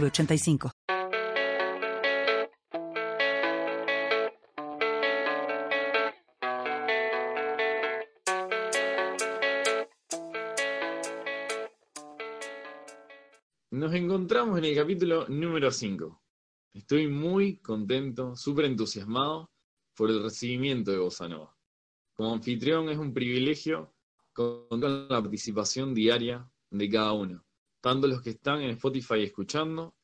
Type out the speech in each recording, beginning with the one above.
906985. Nos encontramos en el capítulo número 5. Estoy muy contento, súper entusiasmado por el recibimiento de Bossa. Como anfitrión es un privilegio contar con la participación diaria de cada uno, tanto los que están en Spotify escuchando,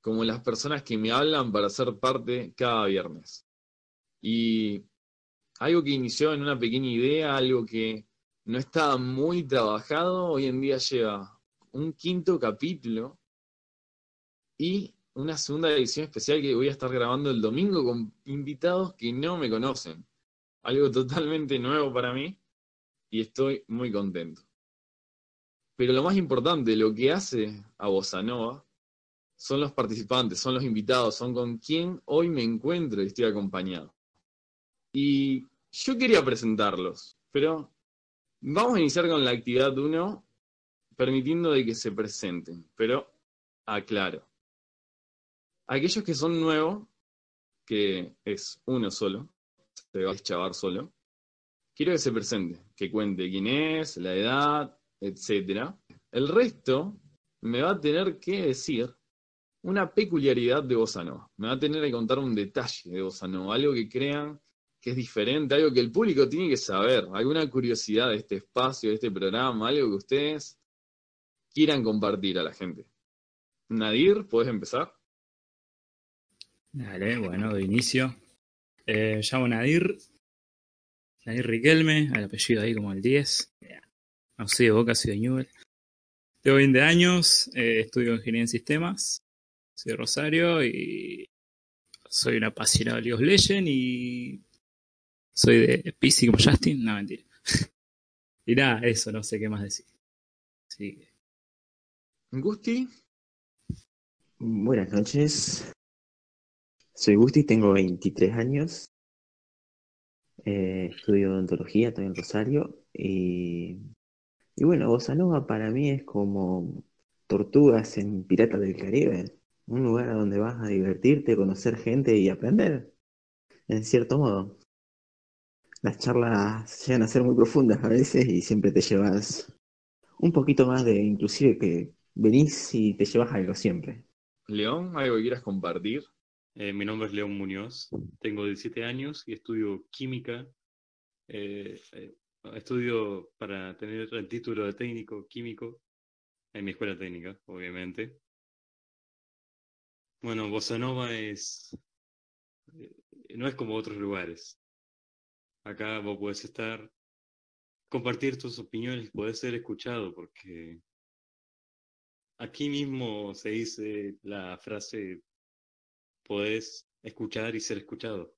como las personas que me hablan para ser parte cada viernes. Y algo que inició en una pequeña idea, algo que no estaba muy trabajado, hoy en día lleva un quinto capítulo y una segunda edición especial que voy a estar grabando el domingo con invitados que no me conocen. Algo totalmente nuevo para mí y estoy muy contento. Pero lo más importante, lo que hace a Bossa Nova son los participantes, son los invitados, son con quien hoy me encuentro y estoy acompañado. Y yo quería presentarlos, pero vamos a iniciar con la actividad 1 permitiendo de que se presenten, pero aclaro. Aquellos que son nuevos, que es uno solo, se va a chavar solo, quiero que se presente, que cuente quién es, la edad, etc. El resto me va a tener que decir una peculiaridad de Bossa. Me va a tener que contar un detalle de Bossa algo que crean que es diferente, algo que el público tiene que saber, alguna curiosidad de este espacio, de este programa, algo que ustedes quieran compartir a la gente. Nadir, ¿puedes empezar? Dale, bueno, de inicio. Eh, llamo Nadir. Nadir Riquelme, el apellido ahí como el 10. No de Boca, soy de Newell. Tengo 20 años, eh, estudio ingeniería en sistemas. Soy de Rosario y soy un apasionado de League of y soy de PC como Justin. No, mentira. y nada, eso, no sé qué más decir. Sí. Gusti. Buenas noches. Soy Gusti, tengo 23 años. Eh, estudio odontología, estoy en Rosario. Y, y bueno, Bossa Nova para mí es como tortugas en Piratas del Caribe. Un lugar a donde vas a divertirte, conocer gente y aprender, en cierto modo. Las charlas llegan a ser muy profundas a veces y siempre te llevas un poquito más de, inclusive que venís y te llevas algo siempre. León, ¿algo que quieras compartir? Eh, mi nombre es León Muñoz, tengo 17 años y estudio química. Eh, eh, estudio para tener el título de técnico químico en mi escuela técnica, obviamente. Bueno, Bossa Nova es. no es como otros lugares. Acá vos podés estar, compartir tus opiniones, podés ser escuchado, porque aquí mismo se dice la frase podés escuchar y ser escuchado.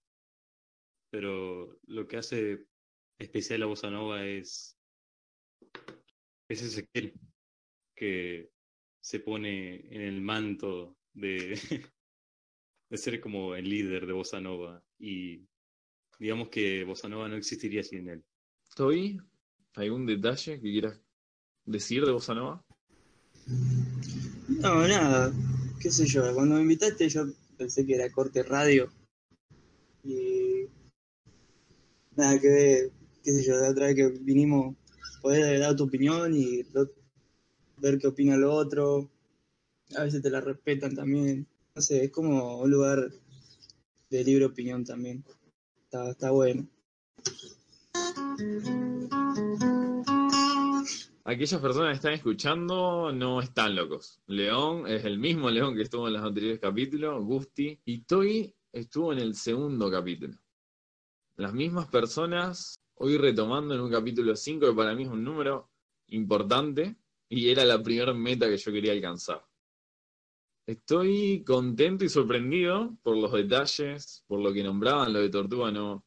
Pero lo que hace especial a Bossa Nova es, es Ezequiel, que se pone en el manto de, de ser como el líder de Bossa Nova y digamos que Bossa Nova no existiría sin él. ¿Estoy? ¿Algún detalle que quieras decir de Bossa Nova? No, nada, qué sé yo, cuando me invitaste yo pensé que era corte radio. Y nada que ver, qué sé yo, la otra vez que vinimos, poder dar tu opinión y ver qué opina el otro. A veces te la respetan también. No sé, es como un lugar de libre opinión también. Está, está bueno. Aquellas personas que están escuchando no están locos. León es el mismo León que estuvo en los anteriores capítulos, Gusti, y Toy estuvo en el segundo capítulo. Las mismas personas, hoy retomando en un capítulo 5, que para mí es un número importante, y era la primera meta que yo quería alcanzar. Estoy contento y sorprendido por los detalles, por lo que nombraban lo de Tortuga, no,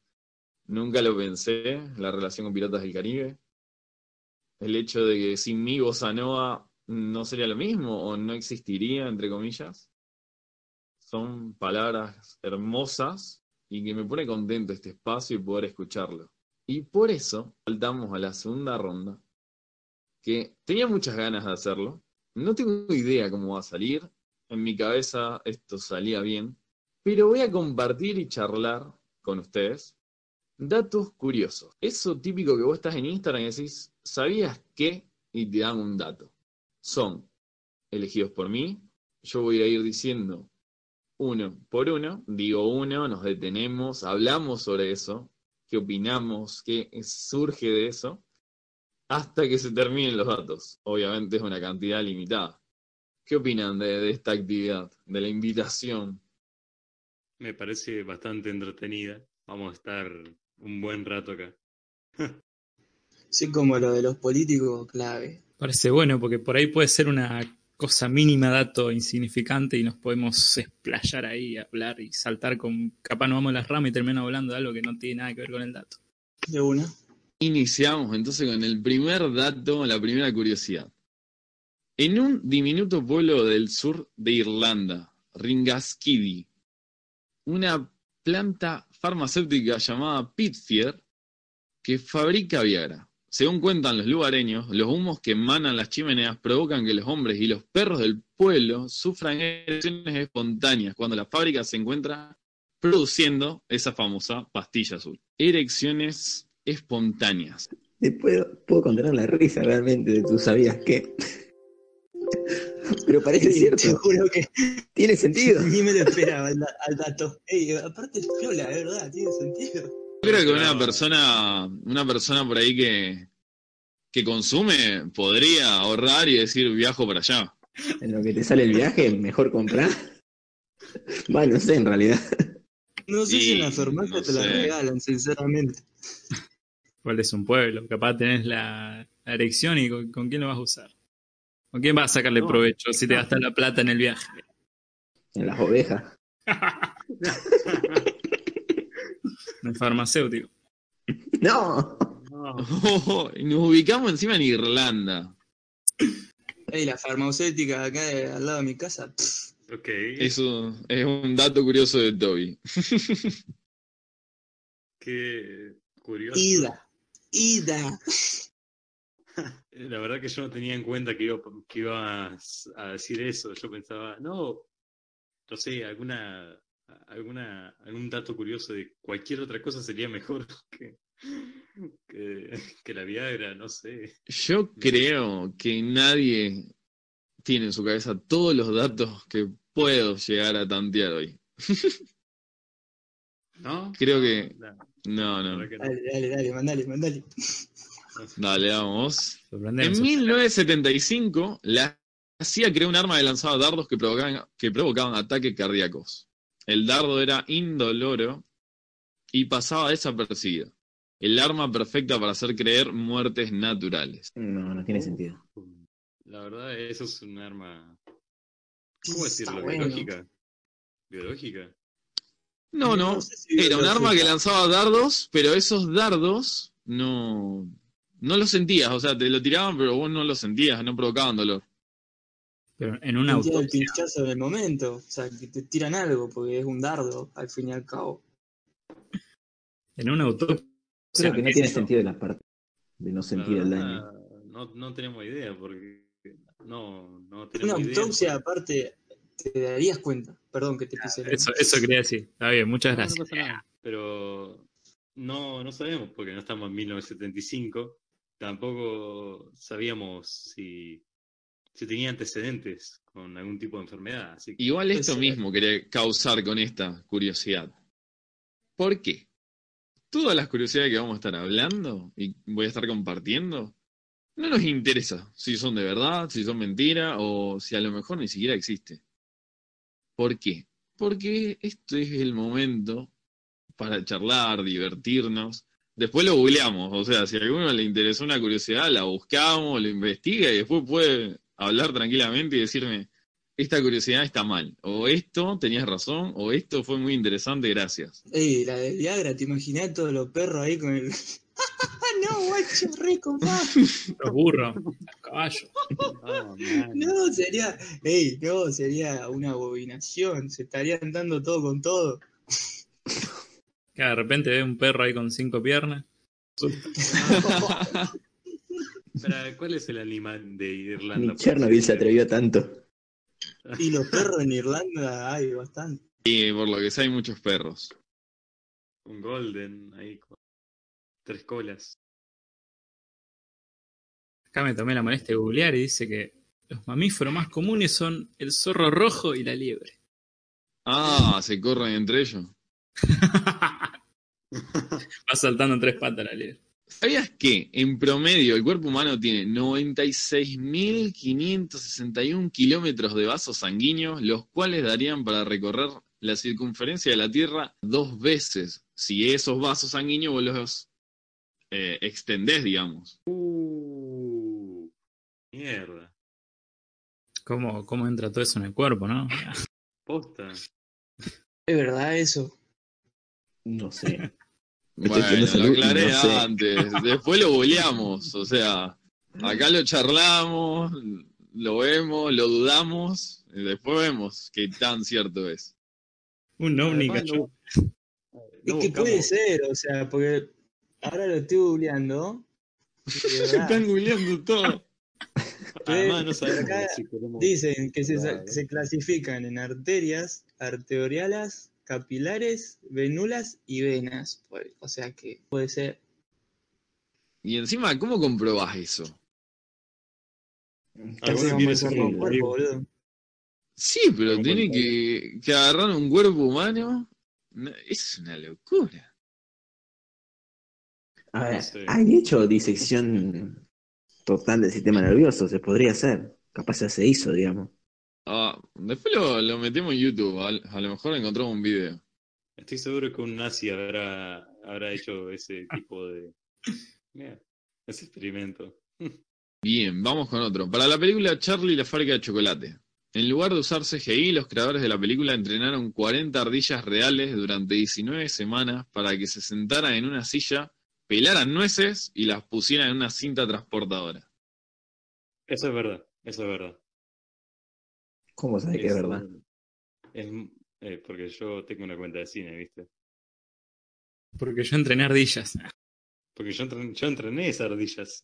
nunca lo pensé, la relación con Piratas del Caribe. El hecho de que sin mí Bossa Nova no sería lo mismo o no existiría, entre comillas. Son palabras hermosas y que me pone contento este espacio y poder escucharlo. Y por eso saltamos a la segunda ronda, que tenía muchas ganas de hacerlo. No tengo idea cómo va a salir. En mi cabeza esto salía bien. Pero voy a compartir y charlar con ustedes datos curiosos. Eso típico que vos estás en Instagram y decís, ¿sabías qué? Y te dan un dato. Son elegidos por mí. Yo voy a ir diciendo uno por uno. Digo uno, nos detenemos, hablamos sobre eso. ¿Qué opinamos? ¿Qué surge de eso? Hasta que se terminen los datos. Obviamente es una cantidad limitada. ¿Qué opinan de, de esta actividad, de la invitación? Me parece bastante entretenida. Vamos a estar un buen rato acá. Sí, como lo de los políticos, clave. Parece bueno porque por ahí puede ser una cosa mínima, dato insignificante y nos podemos explayar ahí, hablar y saltar con... Capaz nos vamos a las ramas y terminamos hablando de algo que no tiene nada que ver con el dato. De una. Iniciamos entonces con el primer dato, la primera curiosidad. En un diminuto pueblo del sur de Irlanda, Ringaskiddy, una planta farmacéutica llamada Pitfier que fabrica Viagra. Según cuentan los lugareños, los humos que emanan las chimeneas provocan que los hombres y los perros del pueblo sufran erecciones espontáneas cuando la fábrica se encuentra produciendo esa famosa pastilla azul. Erecciones espontáneas. Te puedo, puedo contener la risa realmente de tú sabías qué. Pero parece Te cierto. juro que Tiene sentido. ni me lo esperaba al, da- al dato. Ey, aparte es piola, de verdad, tiene sentido. Yo creo que una Pero- persona, una persona por ahí que, que consume podría ahorrar y decir viajo para allá. En lo que te sale el viaje, mejor comprar. Va, no sé, en realidad. No sé si en la farmacia no te la regalan, sinceramente. Igual es un pueblo, capaz tenés la, la erección y con, con quién lo vas a usar. ¿Con quién vas a sacarle No, provecho si te gastas la plata en el viaje? En las ovejas. Farmacéutico. No. No. y nos ubicamos encima en Irlanda. Ey, la farmacéutica acá de- al lado de mi casa. pff, Ok. Eso es un dato curioso de Toby. Qué curioso. ida. Ida. La verdad que yo no tenía en cuenta que, iba, que ibas a decir eso. Yo pensaba, no, no sé, alguna, alguna, algún dato curioso de cualquier otra cosa sería mejor que, que, que la Viagra, no sé. Yo creo que nadie tiene en su cabeza todos los datos que puedo llegar a tantear hoy. ¿No? Creo que- No, No, no. Dale, dale, dale, mandale, mandale. Dale, vamos. En 1975, la CIA creó un arma que lanzaba dardos que provocaban, que provocaban ataques cardíacos. El dardo era indoloro y pasaba desapercibido. El arma perfecta para hacer creer muertes naturales. No, no tiene sentido. La verdad, eso es un arma. ¿Cómo decirlo? bueno. ¿Biológica? ¿Biológica? No, no, No sé si era un arma que lanzaba dardos, pero esos dardos no, no los sentías, o sea, te lo tiraban, pero vos no los sentías, no provocaban dolor. Pero en una Sentía el autopsia. pinchazo en el momento. O sea, que te tiran algo, porque es un dardo, al fin y al cabo. En una autopsia. Creo que no ¿qué tiene sentido la parte de no sentir el daño. No, no tenemos idea, porque no, no Una tenemos idea. autopsia, aparte, te darías cuenta. Perdón que te pise el- Eso, eso quería decir. Está bien, muchas No, no gracias. Pero no, no sabemos porque no estamos en 1975. Tampoco sabíamos si, si tenía antecedentes con algún tipo de enfermedad. Así que Igual esto mismo quería causar con esta curiosidad. ¿Por qué? Todas las curiosidades que vamos a estar hablando y voy a estar compartiendo, no nos interesa si son de verdad, si son mentira o si a lo mejor ni siquiera existe. ¿Por qué? Porque este es el momento para charlar, divertirnos. Después lo googleamos, o sea, si a alguno le interesó una curiosidad, la buscamos, lo investiga y después puede hablar tranquilamente y decirme, esta curiosidad está mal. O esto, tenías razón, o esto fue muy interesante, gracias. Ey, la de Viagra, ¿te imaginas todos los perros ahí con el. no, guacho, re. Los burros, los caballos. No, sería. Ey, no, sería una abominación. Se estarían dando todo con todo. Que de repente ve un perro ahí con cinco piernas. ¿Cuál es el animal de Irlanda? Ni Chernobyl se atrevió tanto. Y los perros en Irlanda hay bastante. Y por lo que sé hay muchos perros. Un golden ahí con tres colas. Acá me tomé la molestia de googlear y dice que los mamíferos más comunes son el zorro rojo y la liebre. Ah, se corren entre ellos. Va saltando en tres patas la liebre. ¿Sabías que en promedio el cuerpo humano tiene 96.561 kilómetros de vasos sanguíneos, los cuales darían para recorrer la circunferencia de la Tierra dos veces, si esos vasos sanguíneos vos los eh, extendés, digamos? Uh, mierda. ¿Cómo, ¿Cómo entra todo eso en el cuerpo, no? Posta. Es verdad eso. No sé. Bueno, lo salud aclaré no sé. antes, después lo boleamos, o sea, acá lo charlamos, lo vemos, lo dudamos, y después vemos qué tan cierto es. Un ovni no- Es que puede ser, o sea, porque ahora lo estoy googleando. verdad, Están googleando todo. Además, no sabemos Acá si Dicen que se, se clasifican en arterias, arteriales, capilares, venulas y venas. Pues, O sea que puede ser. Y encima, ¿cómo comprobás eso? Cuerpo, boludo. Sí, pero tiene que, que agarrar un cuerpo humano. No, Es una locura. A ver, hay hecho disección total del sistema nervioso, se podría hacer. Capaz ya se hizo, digamos. Ah, después lo, lo metemos en YouTube, a, a lo mejor encontramos un video. Estoy seguro que un nazi habrá, habrá hecho ese tipo de. Mira, ese experimento. Bien, vamos con otro. Para la película Charlie y la fábrica de chocolate. En lugar de usar CGI, los creadores de la película entrenaron 40 ardillas reales durante 19 semanas para que se sentaran en una silla, pelaran nueces y las pusieran en una cinta transportadora. Eso es verdad, eso es verdad. ¿Cómo sabes que es verdad? es- eh, porque yo tengo una cuenta de cine, ¿viste? Porque yo entrené ardillas. Porque yo, entren- yo entrené esas ardillas.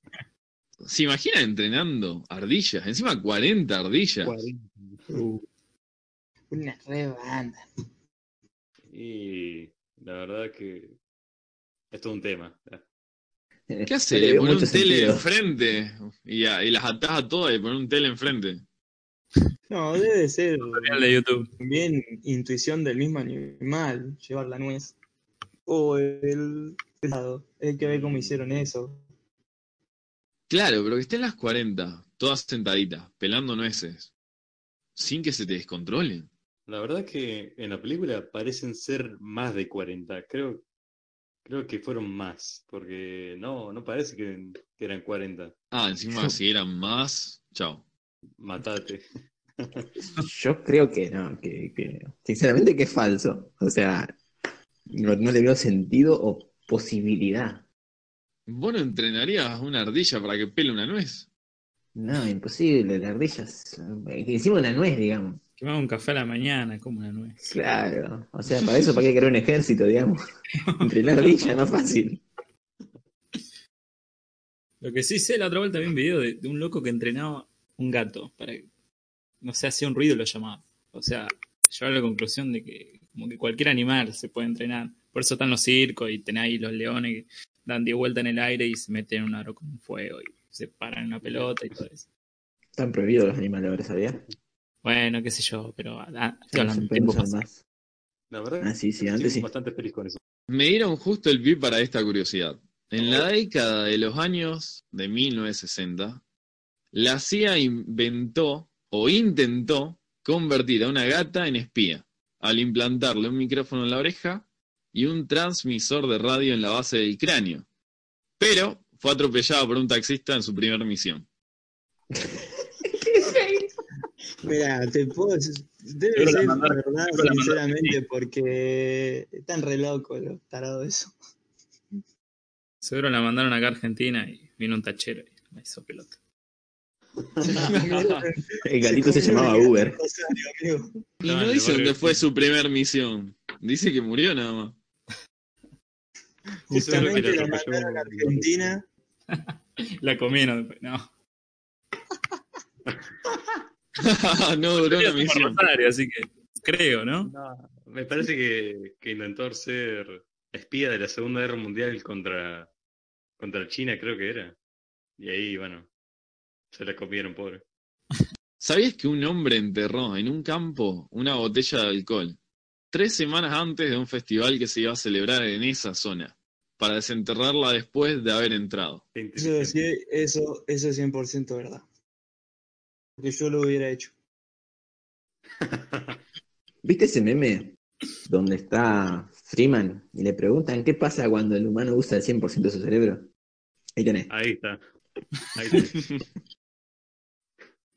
¿Se imagina entrenando ardillas? Encima 40 ardillas. Uh, Una re banda. Y la verdad que es todo un tema. ¿Qué hace? le Le veo pone un tele enfrente y, a- y las atás a todas y pone un tele enfrente. No, debe ser tutorial de YouTube. bien intuición del mismo animal, llevar la nuez. O el helado. Hay que ver cómo hicieron eso. Claro, pero que estén las 40, todas sentaditas, pelando nueces, sin que se te descontrolen. La verdad que en la película parecen ser más de 40. Creo, creo que fueron más. Porque no, no parece que, que eran 40. Ah, encima si eran más, chao. Matate. Yo creo que no, que, que- sinceramente que es falso. O sea, no, no le veo sentido o posibilidad. ¿Vos no entrenarías una ardilla para que pele una nuez? No, imposible, la ardilla es encima una nuez, digamos. Que un café a la mañana, como una nuez. Claro, o sea, para eso para qué crear un ejército, digamos. Entrenar ardilla no es fácil. Lo que sí sé, la otra vuelta vi un video de, de un loco que entrenaba un gato para que, no sé, hacía un ruido y lo llamaba. O sea, llegó a la conclusión de que como que cualquier animal se puede entrenar. Por eso están los circos y tenés ahí los leones que dan 10 vueltas en el aire y se meten en un aro con fuego y se paran en una pelota y todo eso. Están prohibidos los animales ahora, ¿sabías? Bueno, qué sé yo, pero ah, estoy No tiempo más. La verdad Ah, sí, sí, estoy antes sí. bastante feliz con eso. Me dieron justo el pie para esta curiosidad. En la década de los años de 1960, la CIA inventó o intentó convertir a una gata en espía al implantarle un micrófono en la oreja y un transmisor de radio en la base del cráneo. Pero fue atropellada por un taxista en su primera misión. Mira, te puedo decir- debe ser mandaron- verdad, sinceramente, porque están re locos los tarados eso. Seguro la mandaron acá a Argentina y vino un tachero y la hizo pelota. El gatito se llamaba Uber. Rosario. Y No, dice dónde de- fue su primer misión. Dice que murió nada más. Justamente lo mandaron a un- Argentina. La comieron después. No. no duró la Somos misión. Rosario, así que creo, ¿no? No, me parece que, que intentó ser espía de la Segunda Guerra Mundial contra, contra China, creo que era. Y ahí, bueno, se la comieron, pobre. ¿Sabías que un hombre enterró en un campo una botella de alcohol tres semanas antes de un festival que se iba a celebrar en esa zona? Para desenterrarla después de haber entrado. Eso, eso, eso es 100% verdad. Porque yo lo hubiera hecho. ¿Viste ese meme donde está Freeman y le preguntan qué pasa cuando el humano usa el 100% de su cerebro? Ahí tenés. Ahí está. Ahí está.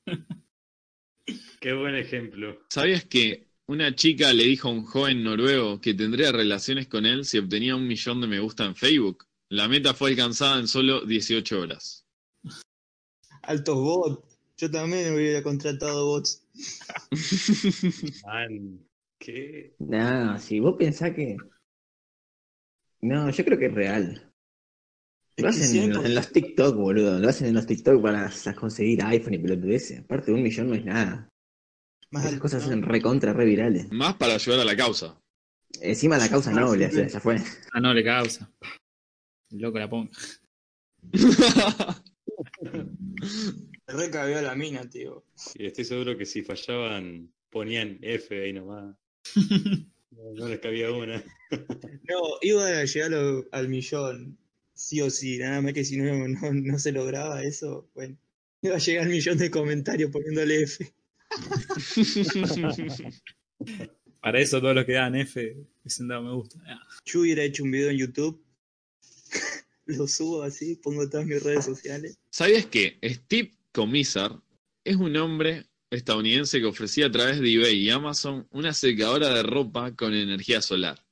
Qué buen ejemplo. ¿Sabías que una chica le dijo a un joven noruego que tendría relaciones con él si obtenía un millón de me gusta en Facebook? La meta fue alcanzada en solo 18 horas. Altos bots. Yo también hubiera contratado bots. Man, qué. No, si vos pensás que. No, yo creo que es real. Lo hacen en, los- 100%. en los TikTok, boludo. Lo hacen en los TikTok para conseguir iPhone y pelotudeces. Aparte, un millón no es nada. Más Esas cosas ¿no? hacen recontra, re virales. Más para ayudar a la causa. Encima la causa noble, sea, ya fue. Ah, no le causa. El loco la ponga. Re cabió a la mina, tío. Y estoy seguro que si fallaban, ponían F ahí nomás. No, no les cabía una. No, iba a llegar al millón, sí o sí. Nada más que si no, no, no se lograba eso, bueno. Iba a llegar al millón de comentarios poniéndole F. Para eso todos los que dan F dicen dado me gusta. Ah, Yo hubiera hecho un video en YouTube. Lo subo así, pongo todas mis redes sociales. ¿Sabías que Steve Comisar es un hombre estadounidense que ofrecía a través de eBay y Amazon una secadora de ropa con energía solar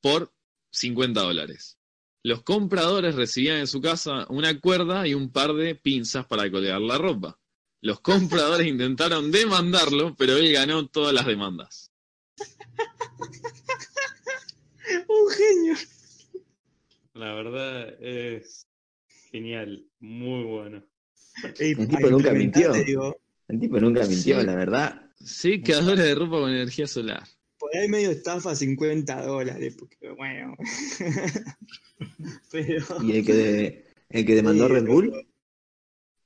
por 50 dólares? Los compradores recibían en su casa una cuerda y un par de pinzas para colgar la ropa. Los compradores intentaron demandarlo, pero él ganó todas las demandas. Un genio. La verdad es genial, muy bueno. Ey, El tipo nunca mintió. El tipo nunca mintió, Sí. la verdad. Secadora de ropa con energía solar. Por ahí medio estafa 50 dólares, porque bueno. Pero. Y el que, de- el que demandó a Red Bull,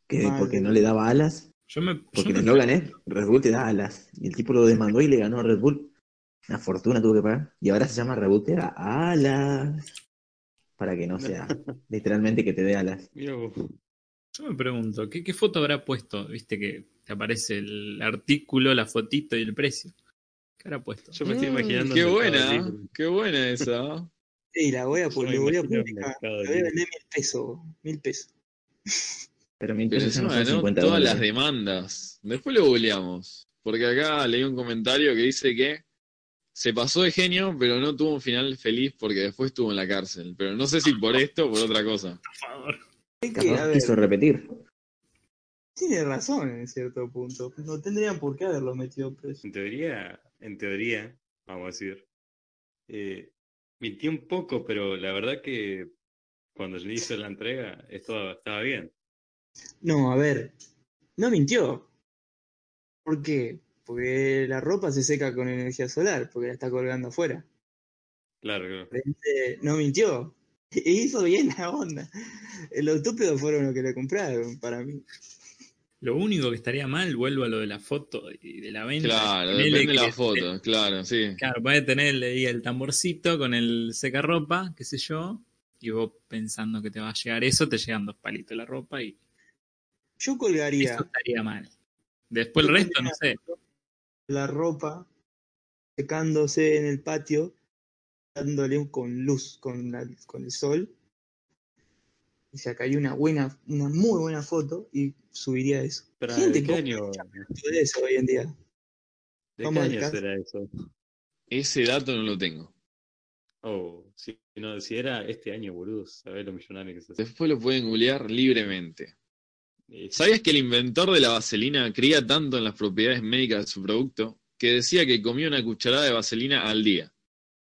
que Madre. porque no le daba alas, Yo me. porque yo me- eslogan es Red Bull te da alas. Y el tipo lo demandó y le ganó a Red Bull. Una fortuna tuvo que pagar. Y ahora se llama Red Bull te da alas. Para que no sea literalmente que te dé alas. Yo me pregunto, ¿qué, ¿qué foto habrá puesto? Viste que te aparece el artículo, la fotito y el precio. ¿Qué habrá puesto? Yo me estoy Mm, imaginando. Qué buena, qué buena esa. Ey, la voy a, Yo pu- me le voy a publicar. Le voy a vender mil pesos. Mil pesos. Pero mi Pero impresión no encima son ganó 50 todas las demandas. Después lo googleamos. Porque acá leí un comentario que dice que se pasó de genio, pero no tuvo un final feliz porque después estuvo en la cárcel. Pero no sé si por esto o por otra cosa. Por favor. Es que, a ver, quiso repetir. tiene razón en cierto punto. No tendrían por qué haberlo metido preso. En teoría, en teoría, vamos a decir, eh, mintió un poco, pero la verdad que cuando le hizo la entrega, estaba bien. No, a ver. No mintió. ¿Por qué? Porque la ropa se seca con energía solar, porque la está colgando afuera. Claro, claro. No mintió. Hizo bien la onda. Los estúpidos fueron los que le compraron, para mí. Lo único que estaría mal, vuelvo a lo de la foto y de la venta. Claro, depende de la foto, claro, sí. Claro, puede tenerle ahí el tamborcito con el secarropa, qué sé yo, y vos pensando que te va a llegar eso, te llegan dos palitos la ropa y Yo colgaría eso estaría mal. Después el resto, no sé. la ropa secándose en el patio, dándole con luz, con, la- con el sol. Y sacaría una buena, una muy buena foto y subiría eso. Pero, Gente ¿de que qué año, de eso hoy en día. de qué año será eso? Ese dato no lo tengo. Oh, si, no, si era este año, boludo, sabés lo millonario que se hace. Después lo pueden googlear libremente. ¿Sabías que el inventor de la vaselina creía tanto en las propiedades médicas de su producto que decía que comía una cucharada de vaselina al día?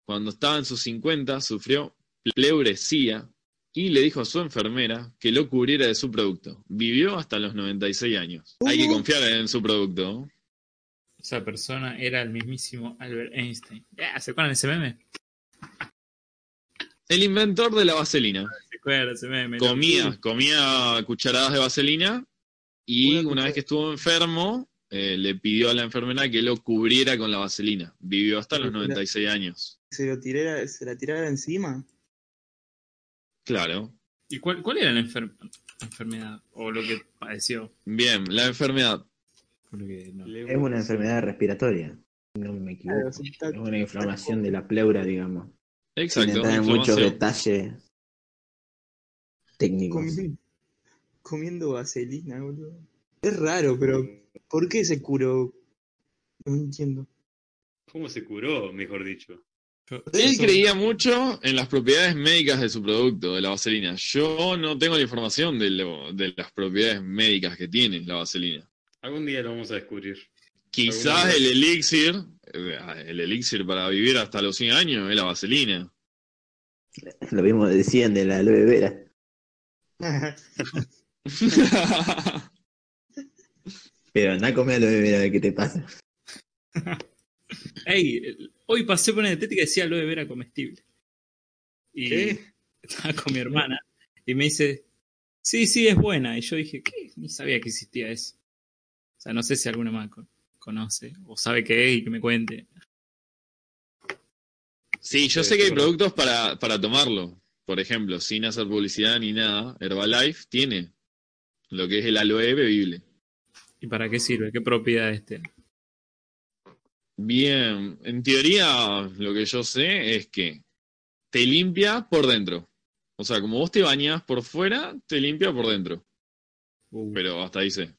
Cuando estaba en sus 50 sufrió pleuresía y le dijo a su enfermera que lo cubriera de su producto. Vivió hasta los 96 años. Hay que confiar en su producto. Esa persona era el mismísimo Albert Einstein. Ya, ¿Se acuerdan de ese meme? El inventor de la vaselina. ¿Se acuerdan de ese meme? Comía, comía cucharadas de vaselina y Una una vez que estuvo enfermo eh, le pidió a la enfermera que lo cubriera con la vaselina. Vivió hasta los 96 años. Se lo tirara, se la tirara encima. Claro. ¿Y cuál, cuál era la enfer- enfermedad? O lo que padeció. Bien, la enfermedad. No. Es una enfermedad respiratoria, no me equivoco. Claro, si está- Es una inflamación de la pleura, digamos. Sin Exacto. entrar en muchos detalles técnicos. comi- comiendo vaselina, boludo. Es raro, pero ¿por qué se curó? No entiendo. ¿Cómo se curó, mejor dicho? Él creía mucho en las propiedades médicas de su producto, de la vaselina. Yo no tengo la información de, lo- de las propiedades médicas que tiene la vaselina. Algún día lo vamos a descubrir. Quizás el elixir, eh, el elixir para vivir hasta los 100 años es la vaselina. Lo mismo decían de la aloe vera. Pero anda a comer aloe vera, qué te pasa. Ey, hoy pasé por una dietética y decía aloe vera comestible. Y ¿Qué? estaba con mi hermana y me dice, sí, sí, es buena. Y yo dije, ¿qué? Ni sabía que existía eso. O sea, no sé si alguno más con- conoce o sabe qué es y que me cuente. Sí, yo sé que hay productos para, para tomarlo. Por ejemplo, sin hacer publicidad ni nada, Herbalife tiene lo que es el aloe bebible. ¿Y para qué sirve? ¿Qué propiedades tiene? Bien, en teoría lo que yo sé es que te limpia por dentro. O sea, como vos te bañas por fuera, te limpia por dentro. Uh, Pero hasta ahí sé.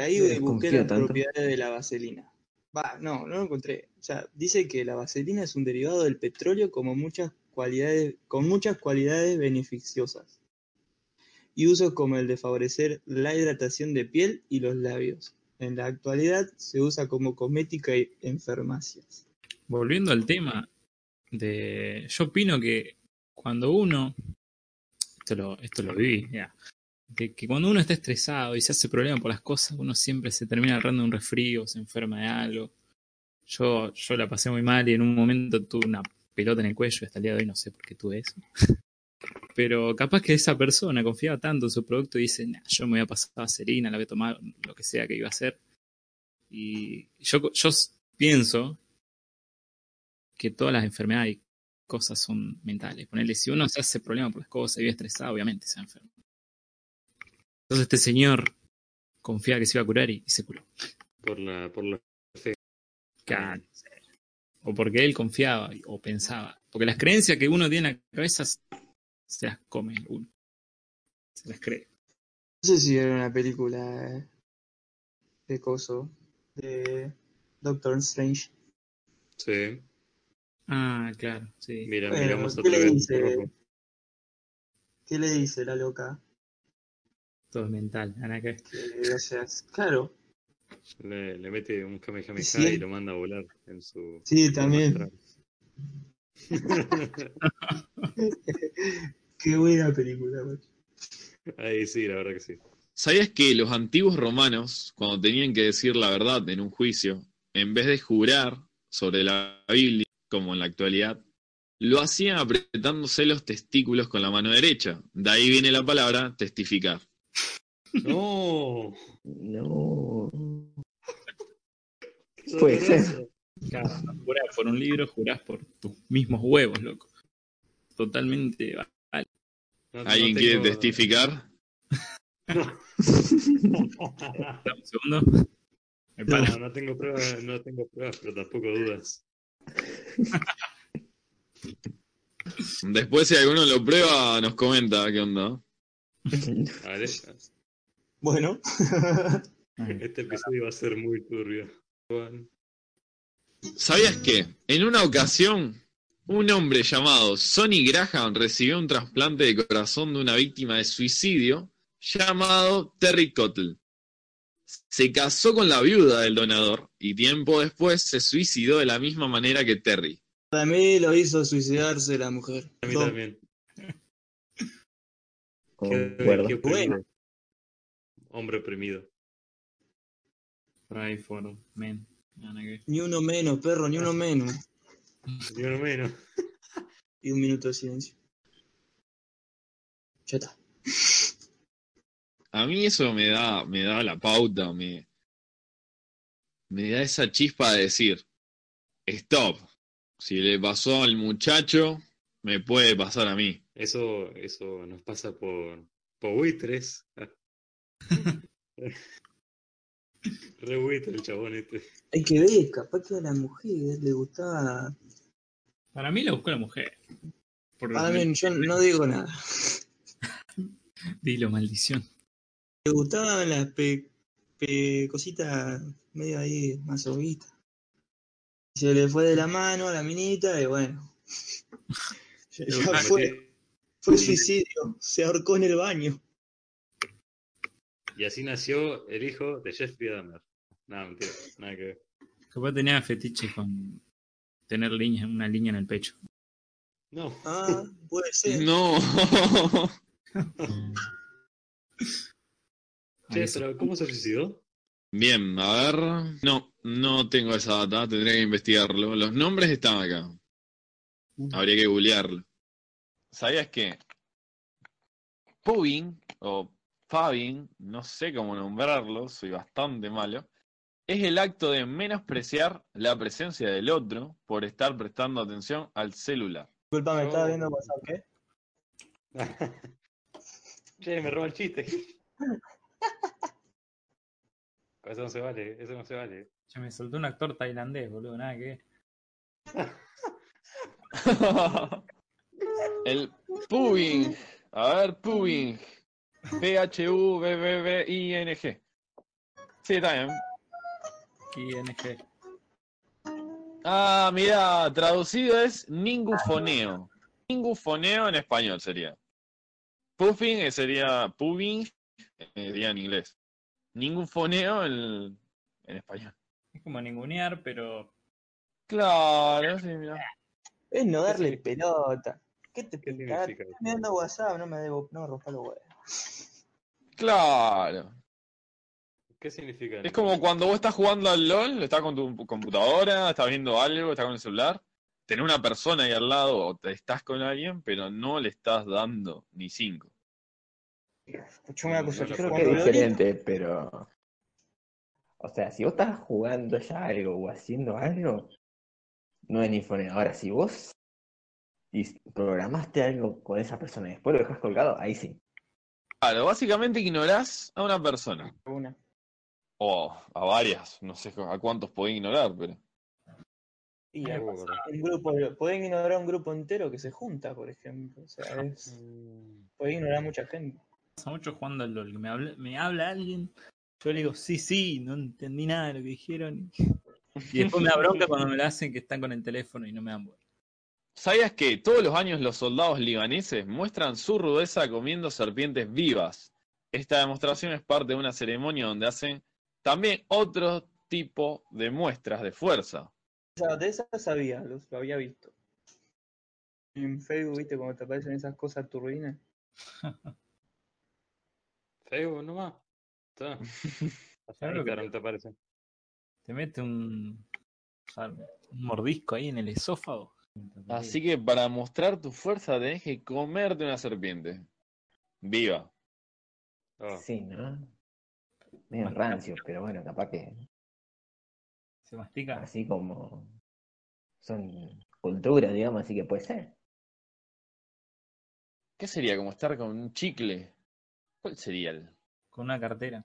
Ahí busqué las tanto. propiedades de la vaselina. Va, no, no lo encontré. O sea, dice que la vaselina es un derivado del petróleo como muchas cualidades, con muchas cualidades beneficiosas. Y usos como el de favorecer la hidratación de piel y los labios. En la actualidad se usa como cosmética y- en farmacias. volviendo al tema de. Yo opino que cuando uno. Esto lo, esto lo viví, ya. Que cuando uno está estresado y se hace problema por las cosas, uno siempre se termina agarrando un resfrío, se enferma de algo. Yo, yo la pasé muy mal y en un momento tuve una pelota en el cuello y hasta el día de hoy no sé por qué tuve eso. Pero capaz que esa persona confiaba tanto en su producto y dice, nah, yo me voy a pasar vaselina, la voy a tomar, lo que sea que iba a hacer. Y yo, yo pienso que todas las enfermedades y cosas son mentales. Ponerle, si uno se hace problema por las cosas y vive estresado, obviamente se enferma. Entonces este señor confiaba que se iba a curar y, y se curó. Por la, por la Claro. O porque él confiaba o pensaba. Porque las creencias que uno tiene en la cabeza se las come uno. Se las cree. No sé si era una película eh, de coso, de Doctor Strange. Sí. Ah, claro, sí. Mira, Bueno, miramos ¿qué otra le vez. dice? ¿Qué le dice la loca? Todo es mental. Ana, ¿qué? Que, o sea, claro, Le, le mete un Kamehameha Sí. y lo manda a volar en su. sí, también. astral. Qué buena película, macho. Ahí sí, la verdad que sí. ¿Sabías que los antiguos romanos, cuando tenían que decir la verdad en un juicio, en vez de jurar sobre la Biblia, como en la actualidad, lo hacían apretándose los testículos con la mano derecha? De ahí viene la palabra testificar. ¡No! No. Puede ser. Claro, no jurás por un libro, jurás por tus mismos huevos, loco. Totalmente. va- No- no ¿Alguien quiere tengo- testificar? Un segundo. No, no tengo pruebas, no tengo pruebas, pero tampoco dudas. Después, si alguno lo prueba, nos comenta qué onda. Vale. Bueno, Este episodio va a ser muy turbio. Juan. ¿Sabías que en una ocasión un hombre llamado Sonny Graham recibió un trasplante de corazón de una víctima de suicidio llamado Terry Cottle? Se casó con la viuda del donador y tiempo después se suicidó de la misma manera que Terry. para mí lo hizo suicidarse la mujer. A mí también. Concuerdo. Qué oprimido. Hombre oprimido. For men. Que. Ni uno menos, perro, ni uno menos. Ni uno menos. Y un minuto de silencio. Ya está. A mí eso me da, me da la pauta, me, me da esa chispa de decir, stop, si le pasó al muchacho, me puede pasar a mí. Eso, eso nos pasa por, por buitres. Re buitre el chabón este. Hay que ver, capaz que a la mujer le gustaba. Para mí la buscó la mujer. Por Para mí, yo no digo nada. Dilo, maldición. Le gustaban las pe, pe- cositas medio ahí masoquistas. Se le fue de la mano a la minita y bueno. ya fue, fue suicidio. Se ahorcó en el baño. Y así nació el hijo de Jeffrey Dahmer. Nada, mentira, nada que ver. Capaz tenía fetiche con tener línea, una línea en el pecho. No, Ah, puede ser. No. che, pero ¿cómo se suicidó? Bien, a ver, no, no tengo esa data, tendré que investigarlo. Los nombres están acá. Habría que googlearlo. ¿Sabías que Pubbing o Fabing, no sé cómo nombrarlo, soy bastante malo, es el acto de menospreciar la presencia del otro por estar prestando atención al celular. Disculpa, ¿me No. estaba viendo WhatsApp qué? che, me roba el chiste. Eso no se vale, eso no se vale. Se me soltó un actor tailandés, boludo, nada que ver. el Pubbing, a ver, Pubbing, P-H-U-B-B-B-I-N-G. Sí, está bien. ING. Ah, mira, traducido es ningufoneo. Ningufoneo en español sería. Puffing eh, sería pubbing, eh, sería en inglés. Ningufoneo en, en español. Es como ningunear, pero Claro, sí, mira. Es no darle pelota. ¿Qué te ¿Qué significa eso? Me anda WhatsApp, no me debo, no me rompa los huevos. Claro. ¿Qué significa? Es como cuando vos estás jugando al LOL, estás con tu computadora, estás viendo algo, estás con el celular, tenés una persona ahí al lado o te estás con alguien, pero no le estás dando ni cinco. Escuchame una cosa, No, yo Creo que es diferente, pero. O sea, si vos estás jugando ya algo o haciendo algo, no es ni foneo. Ahora, si vos y programaste algo con esa persona y después lo dejas colgado, ahí sí. Claro, básicamente ignorás a una persona. una. O a varias, no sé a cuántos podés ignorar, pero. Y Ah, a- un grupo, pueden ignorar un grupo entero que se junta, por ejemplo. O sea, es, Mm, pueden ignorar mucha gente. pasa mucho jugando al LOL. que Me habla, me habla alguien, yo le digo, sí, sí, no entendí nada de lo que dijeron. Y después me da bronca cuando me lo hacen que están con el teléfono y no me dan bola. ¿Sabías que todos los años los soldados libaneses muestran su rudeza comiendo serpientes vivas? Esta demostración es parte de una ceremonia donde hacen también otro tipo de muestras de fuerza. O sea, de esa sabía, lo, lo había visto. En Facebook, viste, cuando te aparecen esas cosas turbinas. Facebook nomás. Hasta Claro que Instagram te aparece. Te mete un, un mordisco ahí en el esófago. Así que para mostrar tu fuerza tenés que comerte una serpiente. Viva. Ah, Sí, ¿no? Medio rancio, pero bueno, capaz que Se mastica. así como son culturas, digamos, así que puede ser. ¿Qué sería? Como estar con un chicle. ¿Cuál sería el? Con una cartera.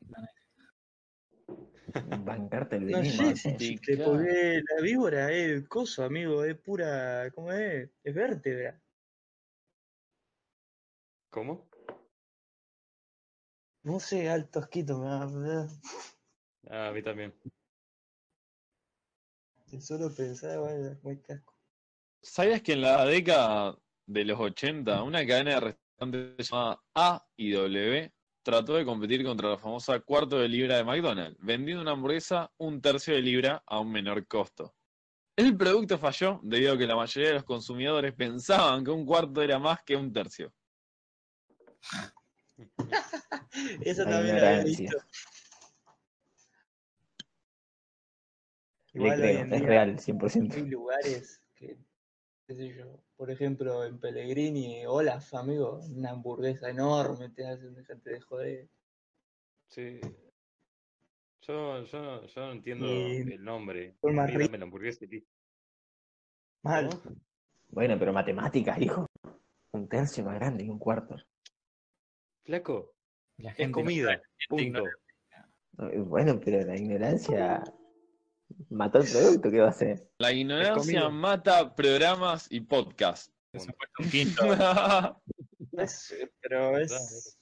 Bancarte el No veneno. sé no si chicle, claro. la víbora es coso, amigo, es pura, ¿cómo es? Es vértebra. ¿Cómo? No sé, alto asquito me da. Ah, a mí también. De solo pensar, igual, muy casco. ¿Sabías que en la década de los 80 una cadena de restaurantes llamada A y W trató de competir contra la famosa cuarto de libra de McDonald's, vendiendo una hamburguesa un tercio de libra a un menor costo? El producto falló debido a que la mayoría de los consumidores pensaban que un cuarto era más que un tercio. Eso La también lo había visto. Igual creo, es día real, hay 100%. lugares que, qué sé yo, por ejemplo, en Pellegrini, Olaf, amigo, una hamburguesa enorme, te hacen dejarte de joder. Sí. Yo, yo, yo no entiendo Y el nombre. son A más mí ricos. dame la hamburguesa y. Mal. ¿Cómo? Bueno, pero matemáticas, hijo. Un tercio más grande que un cuarto. Flaco, La es gente no comida. sabe, Punto. No, Bueno, pero la ignorancia mató el producto, ¿qué va a hacer? La ignorancia mata programas y podcasts. Es- pero es.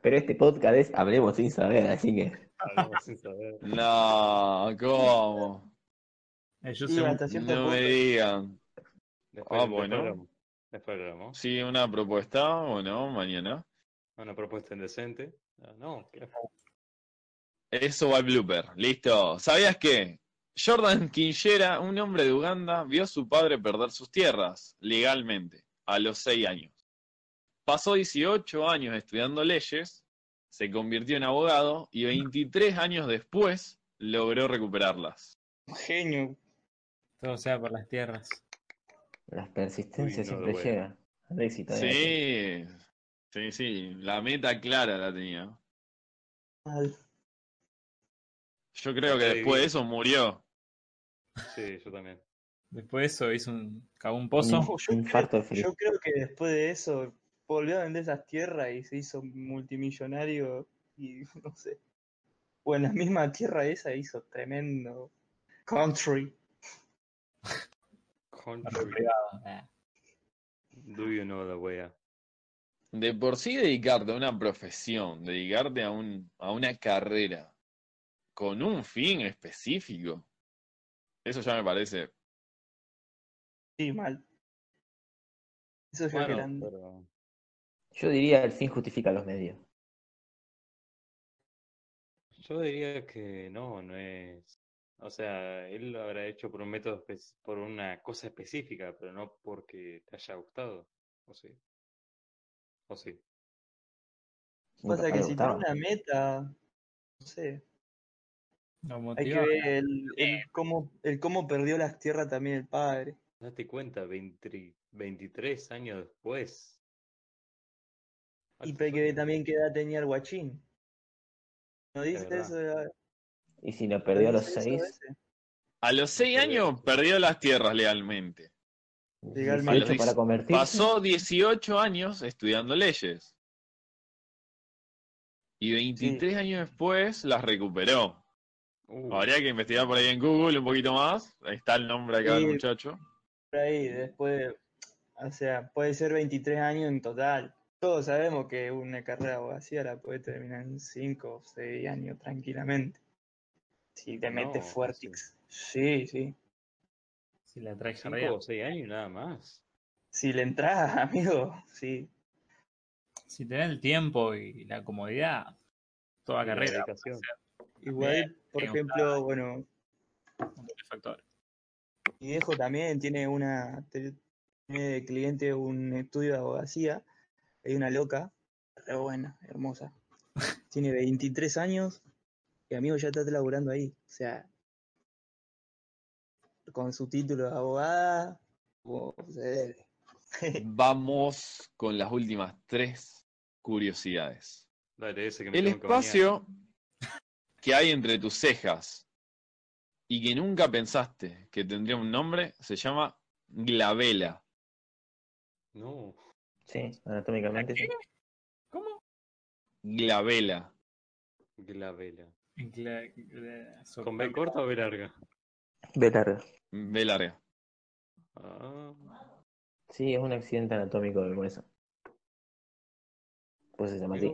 Pero este podcast es Hablemos sin saber, así que Hablamos sin saber. no, ¿cómo? Eh, yo No punto. me digan. Después, Ah, después bueno. Después hablamos. Sí, una propuesta o no, mañana. Una propuesta indecente. Ah, no, ¿qué? Eso va al blooper. Listo. ¿Sabías qué? Jordan Kinshera, un hombre de Uganda, vio a su padre perder sus tierras legalmente a los 6 años. Pasó 18 años estudiando leyes, se convirtió en abogado y 23 años después logró recuperarlas. Genio. Todo sea por las tierras. las persistencias Uy, no, siempre llegan al éxito. Sí, sí, sí, la meta clara la tenía. Mal. Yo creo que después de eso murió. Sí, yo también. Después de eso hizo un, cavó un pozo. No, yo, Infarto creo, yo creo que después de eso volvió a vender esas tierras y se hizo multimillonario y no sé. O en la misma tierra esa hizo tremendo country. Country. Do you know the way? De por sí dedicarte a una profesión, dedicarte a, un, a una carrera con un fin específico, eso ya me parece. Sí, mal. Eso ya Bueno, grande. pero Yo diría el fin justifica los medios. yo diría que no, no es. O sea, él lo habrá hecho por un método, por una cosa específica, pero no porque te haya gustado. ¿O sí? ¿O sí? Pasa que si tiene gustaba. una meta, no sé, hay que ver el, el cómo, el cómo perdió las tierras también el padre. Date cuenta, 20 23 años después. Y hay que ver también qué edad tenía el guachín. ¿No dice verdad. eso? Y si lo ¿no perdió a los dice eso seis, ese? A los 6 años perdió las tierras legalmente. Legalmente. 18 para convertirse. Pasó 18 años estudiando leyes. Y 23 años después las recuperó. Uh, Habría que investigar por ahí en Google un poquito más. Ahí está el nombre acá del Sí. muchacho. Por ahí, después, o sea, puede ser 23 años en total. Todos sabemos que una carrera de abogacía la puede terminar en 5 o 6 años tranquilamente. Si te metes No, fuertix. Sí, sí. Si la trae cinco jardía. o seis años y nada más. Si le entras, amigo, sí. Si tenés el tiempo y la comodidad, toda Y la carrera dedicación. Igual, por ejemplo, bueno, un factor. mi viejo también tiene una, tiene de cliente un estudio de abogacía. Hay una loca, re buena, hermosa. Tiene 23 años y amigo ya está laburando ahí. O sea, con su título de abogada, como se debe. Vamos con las últimas tres curiosidades. Dale, ese que me El espacio que hay entre tus cejas y que nunca pensaste que tendría un nombre se llama glabela. No, Sí, anatómicamente sí. ¿Cómo? Glabela. Cla- ¿Con B corta o B larga? B larga. B larga. Ah, Sí, es un accidente anatómico del hueso. Pues se llama así.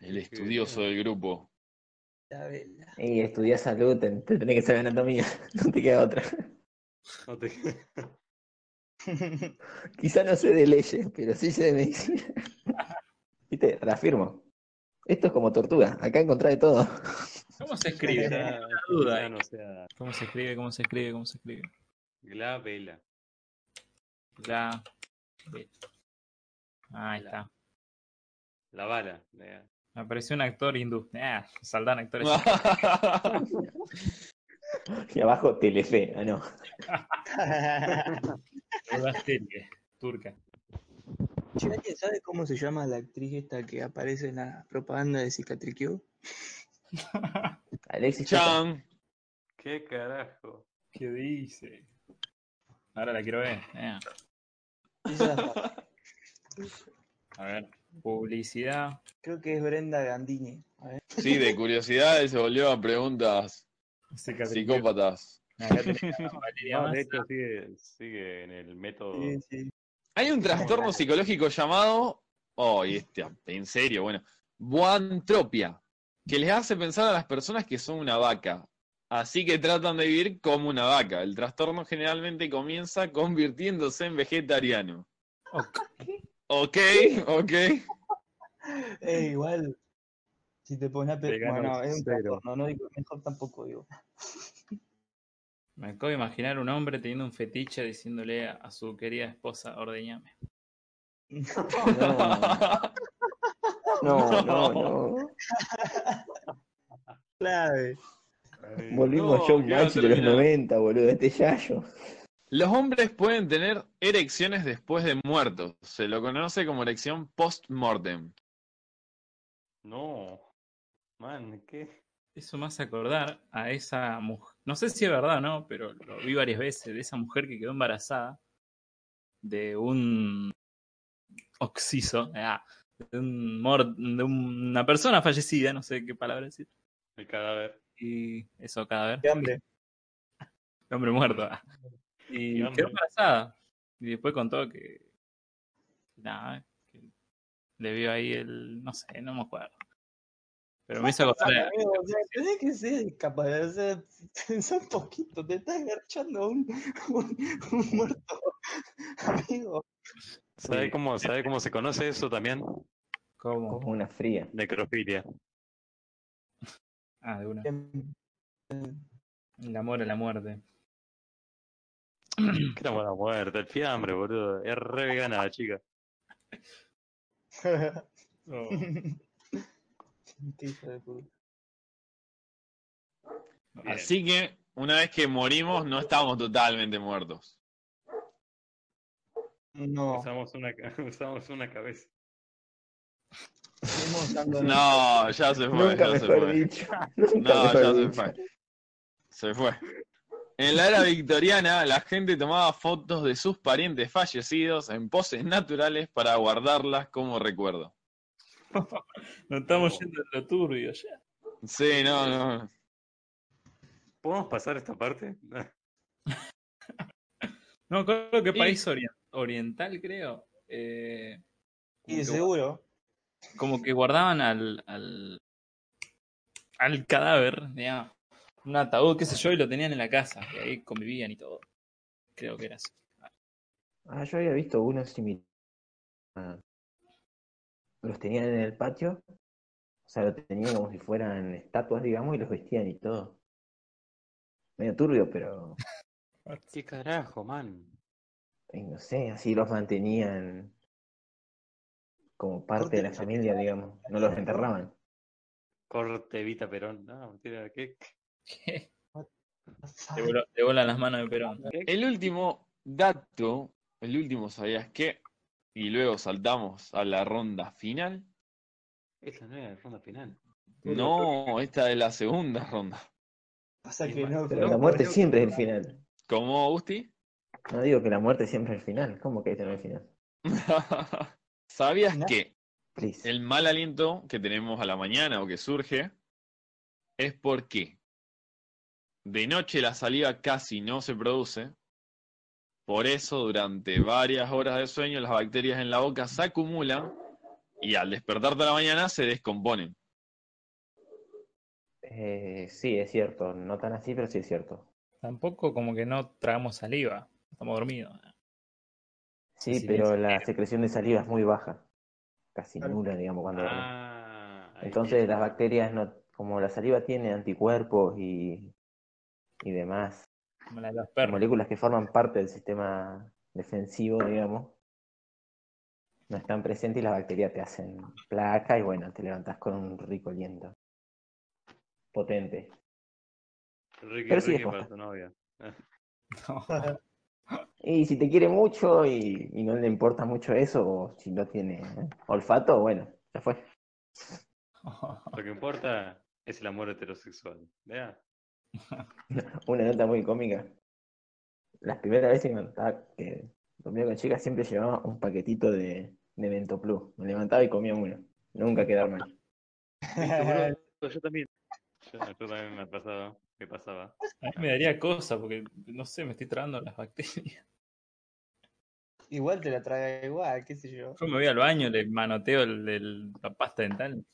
El estudioso del grupo. La vela. Y estudiar salud, te, te tenés que saber anatomía, no te queda otra. No te- Quizá no sé de leyes, pero sí sé de medicina. Viste, reafirmo. Esto es como tortuga, acá encontrás de todo. ¿Cómo se escribe? Una duda no sea ¿Cómo se escribe? ¿Cómo se escribe? ¿Cómo se escribe? la vela. La. Ahí está. La bala. Me apareció un actor hindú. Ah, saldan actores. Y abajo Telefe, ah no. Una serie turca. Che, ¿alguien sabe cómo se llama la actriz esta que aparece en la propaganda de Cicatricure? Alexis. Chan. ¿Qué carajo? ¿Qué dice? Ahora la quiero ver. Eh, Esa- A ver. Publicidad. creo que es Brenda Gandini. A ver. Sí, de curiosidad se volvió a preguntas psicópatas. No, de hecho sigue, sigue en el método. Sí, sí. Hay un trastorno psicológico llamado, oh, y este, en serio, bueno, boantropia, que les hace pensar a las personas que son una vaca. Así que tratan de vivir como una vaca. El trastorno generalmente comienza convirtiéndose en vegetariano. Ok. Ok, ok. Eh, igual, si te pones a pensar, bueno, es un cero. trastorno, no digo, mejor tampoco digo. Me acabo de imaginar un hombre teniendo un fetiche diciéndole a, a su querida esposa, ordeñame. No, no, no. Clave. Volvimos No, a Showmatch ¿qué va a de los terminar? 90, boludo, este yayo. Los hombres pueden tener erecciones después de muertos. Se lo conoce como erección post-mortem. No. Man, ¿qué? Eso me hace acordar a esa mujer. No sé si es verdad o no, pero lo vi varias veces. De esa mujer que quedó embarazada de un oxiso, ah, de, un mor- de una persona fallecida, no sé qué palabra decir. El cadáver. Y eso cada vez. Qué hambre. Hombre muerto. ah. Y quedó embarazada. Y después contó que. Nada, que le vio ahí el. No sé, no me acuerdo. Pero me hizo acordar. o sea, tenés que ser capaz de hacer, pensar un poquito, te estás agarchando a un, un, un muerto, amigo. ¿Sabe Sí. cómo, ¿Sabe cómo se conoce eso también? ¿Cómo? Como una fría. Necrofilia. Ah, de una. Em, El amor a la muerte. ¿Qué era buena muerte? El fiambre, boludo. Es re vegana la chica. Qué hijo de puta. Bien. Así que una vez que morimos no estamos totalmente muertos. No, Usamos una, ca- usamos una cabeza. No, ya se fue, Nunca ya se fue. dicho. Nunca No, mejor ya se fue. Se fue. En la era victoriana, la gente tomaba fotos de sus parientes fallecidos en poses naturales para guardarlas como recuerdo. Nos estamos No. yendo a lo turbio ya. Sí, no, no. ¿Podemos pasar esta parte? No, creo que país orien- oriental, creo. eh, Y que, seguro. como que guardaban al, al, al cadáver, digamos, un ataúd, qué sé yo, y lo tenían en la casa. Y ahí convivían y todo. Creo que era así. Ah, yo había visto unos similares. Los tenían en el patio. O sea, lo tenían como si fueran estatuas, digamos, y los vestían y todo. Medio turbio, pero ¿Qué carajo, man? no sé, así los mantenían como parte de la familia, digamos. No los enterraban. Corte Evita Perón. No, mentira, ¿qué? ¿Qué? Le voló- le volan las manos de Perón. El último dato, el último sabías qué, y luego saltamos a la ronda final. Esta no era la ronda final. No, esta es la segunda ronda. Pasa que no, Pero no, la muerte no, siempre es el final. ¿Cómo, Gusti? No digo que la muerte siempre es el final. ¿Cómo que este no es el final? ¿Sabías No. que Please. el mal aliento que tenemos a la mañana o que surge es porque de noche la saliva casi no se produce. Por eso, durante varias horas de sueño, las bacterias en la boca se acumulan y al despertarte a la mañana se descomponen. Eh, sí, es cierto. No tan así, pero sí es cierto. Tampoco como que no tragamos saliva. Estamos dormidos. Sí, pero la secreción de saliva es muy baja. Casi Claro. nula, digamos, cuando. Ah, Entonces las bacterias no, como la saliva tiene anticuerpos y, y demás Como la de los perros. moléculas que forman parte del sistema defensivo, digamos, no están presentes y las bacterias te hacen placa y bueno, te levantás con un rico aliento. Potente. Ricky, Pero sí Ricky para tu novia. No. Y si te quiere mucho y, y no le importa mucho eso, o si no tiene olfato, bueno, ya fue. Lo que importa es el amor heterosexual. Vea. Una nota muy cómica. Las primeras veces que me que dormía con chicas siempre llevaba un paquetito de, de. Me levantaba y comía uno. Nunca quedaba mal. Yo también. Yo, yo también me pasaba. Me pasaba. A mí me daría cosa porque, no sé, me estoy tragando las bacterias. Igual te la traga igual, qué sé yo. Yo me voy al baño, le manoteo el, el- la pasta dental,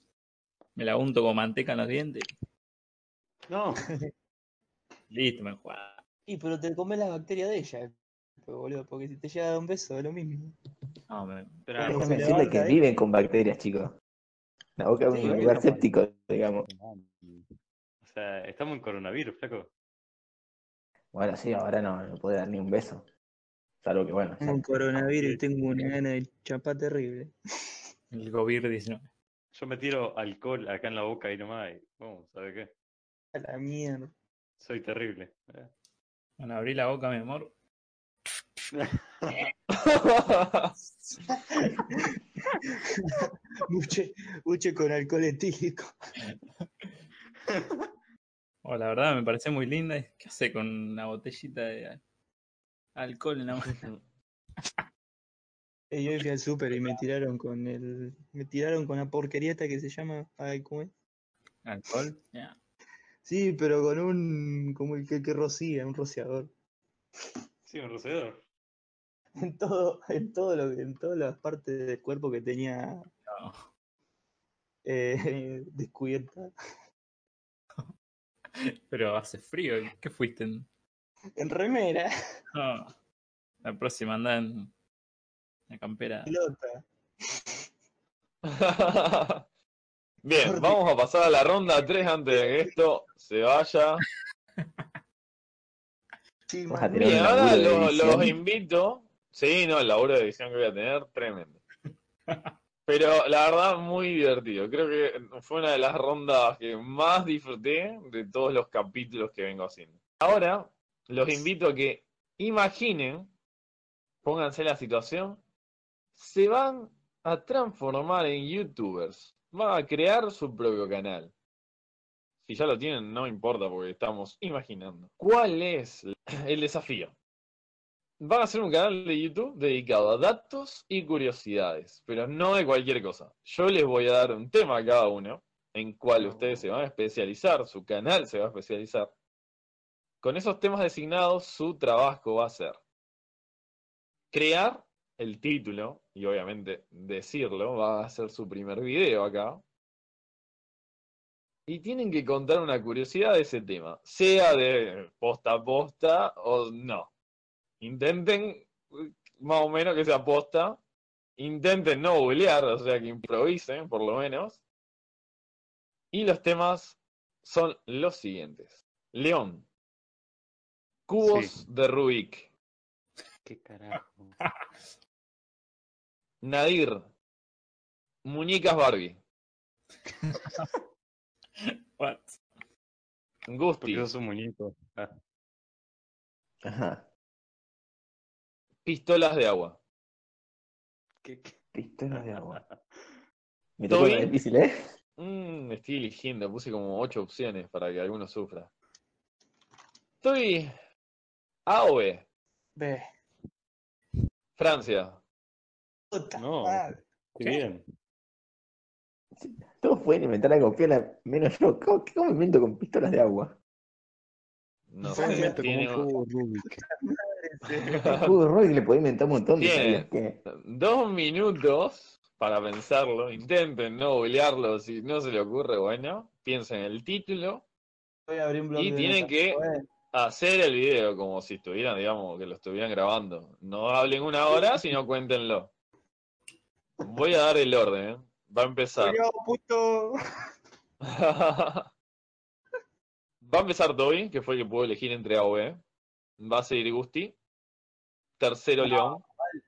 me la unto con manteca en los dientes, No. listo, me juega. Y pero te comes las bacterias de ella, boludo, porque si te llega a dar un beso es lo mismo. No, me- Pero, Déjame decirle que ahí. viven con bacterias, chicos. La boca es un lugar séptico, digamos. o sea, estamos en coronavirus, flaco. Bueno, sí, ahora no, no puede dar ni un beso. Salvo que, bueno, ya- Con coronavirus y tengo una gana de chapar terrible. el COVID-19. Yo me tiro alcohol acá en la boca y nomás. Y, oh, ¿sabe qué? A la mierda. Soy terrible. Bueno, abrí la boca, mi amor. Buche, buche con alcohol etílico. Oh, la verdad me parece muy linda. ¿Qué hace con una botellita de alcohol en la mano? Yo fui al súper y me tiraron con el. Me tiraron con la porquería esta que se llama. Ay, ¿cómo es? ¿Alcohol? Ya. Sí, pero con un. como el que, que rocía, un rociador. Sí, un rocedor. En todo, en todo lo en todas las partes del cuerpo que tenía No. eh, descubierta. Pero hace frío. ¿Qué fuiste? en- En remera, No. La próxima anda en la campera. pelota. Bien, Jordi. vamos a pasar a la ronda 3 antes de que esto se vaya. Sí, Bien, ahora los, invito. Sí, no, el laburo de edición que voy a tener, tremendo. Pero la verdad, muy divertido. Creo que fue una de las rondas que más disfruté de todos los capítulos que vengo haciendo. Ahora, los invito a que imaginen, pónganse en la situación, se van a transformar en youtubers. Van a crear su propio canal. Si ya lo tienen, no importa porque estamos imaginando. ¿Cuál es el desafío? Van a hacer un canal de YouTube dedicado a datos y curiosidades, pero no de cualquier cosa. Yo les voy a dar un tema a cada uno, en cual ustedes se van a especializar, su canal se va a especializar. Con esos temas designados, su trabajo va a ser crear el título, y obviamente decirlo, va a ser su primer video acá. Y tienen que contar una curiosidad de ese tema, sea de posta a posta o no. Intenten más o menos que sea posta. Intenten no googlear, o sea que improvisen por lo menos. Y los temas son los siguientes. León. Cubos Sí. de Rubik. ¿Qué carajo? Nadir. Muñecas Barbie. What? Gusti. Porque sos un muñeco. Ah, Ajá. Pistolas de agua. ¿qué- qué? Pistolas de agua. Me tocó una difícil, ¿eh? Mm, estoy eligiendo, puse como ocho opciones para que alguno sufra. Estoy A o B. Ve. Francia. Puta No. madre. Qué ¿Qué? bien. Todos pueden inventar algo piola, menos yo. ¿Cómo, cómo invento con pistolas de agua? No sé, meto tiene Como un cubo Rubik. El le puede inventar un montón de que- dos minutos para pensarlo. Intenten no googlearlo si no se le ocurre, bueno, piensen en el título, Voy a abrir un blog Y tienen que- hacer el video como si estuvieran, digamos, que lo estuvieran grabando. No hablen una hora, sino cuéntenlo. Voy a dar el orden, ¿eh? Va a empezar. Culiao, puto. Va a empezar Toby, que fue el que pudo elegir entre A o B. Va a seguir Gusti. Tercero León.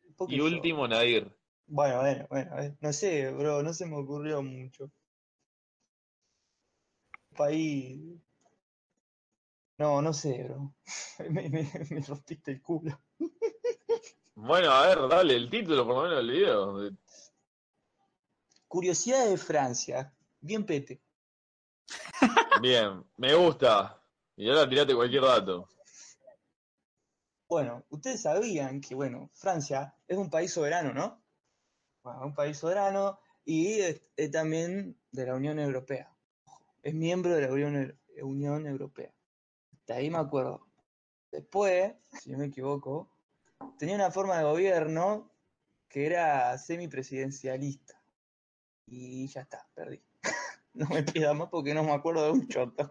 Un poco Y yo. último Nadir. Bueno, bueno, bueno. No sé, bro, no se me ocurrió mucho. País. No, no sé, bro. Me, me, me rompiste el culo. Bueno, a ver, dale el título por lo menos del video. Curiosidad de Francia. Bien pete. Bien, me gusta. Y ahora tirate cualquier dato. Bueno, ustedes sabían que, bueno, Francia es un país soberano, ¿no? Bueno, un país soberano y es, es también de la Unión Europea. Es miembro de la Unión, Unión Europea. De ahí me acuerdo. Después, si no me equivoco, tenía una forma de gobierno que era semipresidencialista. Y ya está, perdí. No me pidas más porque no me acuerdo de un choto.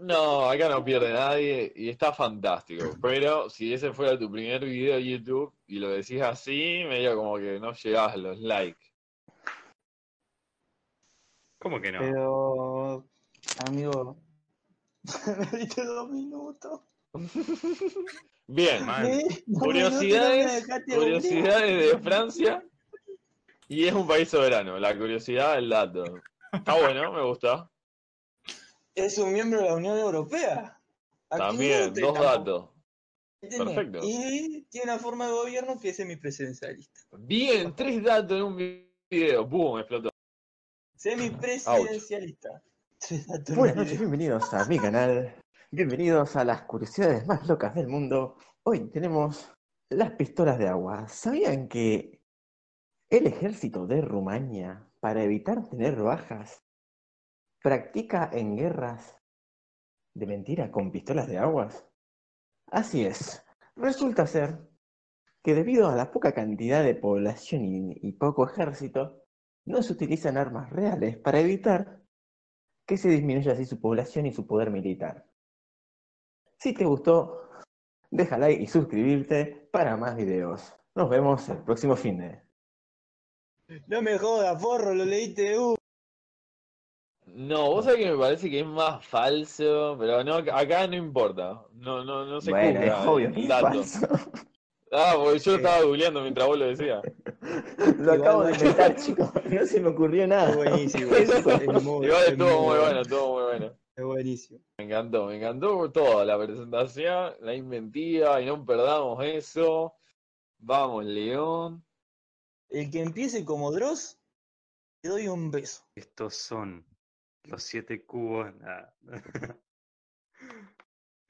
No, acá no pierde nadie y está fantástico. Pero si ese fuera tu primer video de YouTube y lo decís así, medio como que no llegás a los likes. ¿Cómo que no? Pero, amigo, me diste dos minutos. Bien, dos curiosidades, no curiosidades de Francia y es un país soberano. La curiosidad del dato. Está bueno, me gusta. Es un miembro de la Unión Europea. Aquí También, dos datos. perfecto. Y tiene una forma de gobierno que es semipresidencialista. Bien, tres datos en un video. ¡Boom! Explotó. Semipresidencialista. Tres datos en Buenas noches, bienvenidos a mi canal. Bienvenidos a las curiosidades más locas del mundo. Hoy tenemos las pistolas de agua. ¿Sabían que el ejército de Rumania, para evitar tener bajas, practica en guerras de mentira con pistolas de aguas? Así es. Resulta ser que debido a la poca cantidad de población y, poco ejército, no se utilizan armas reales para evitar que se disminuya así su población y su poder militar. Si te gustó, deja like y suscribirte para más videos. Nos vemos el próximo fin de. No me jodas, porro, lo leíste de U. No, vos sabés que me parece que es más falso, pero no, acá no importa. No, no, no se Bueno, es juzga obvio que es dato. falso. Ah, porque yo lo estaba googleando mientras vos lo decías. Lo acabo de inventar, chicos. No se me ocurrió nada. Es buenísimo. Eso. Es muy- Igual es estuvo muy bueno. bueno, estuvo muy bueno. Es buenísimo. Me encantó, me encantó toda la presentación, la inventiva, y no perdamos eso. Vamos, León. El que empiece como Dross, le doy un beso. Estos son los siete cubos.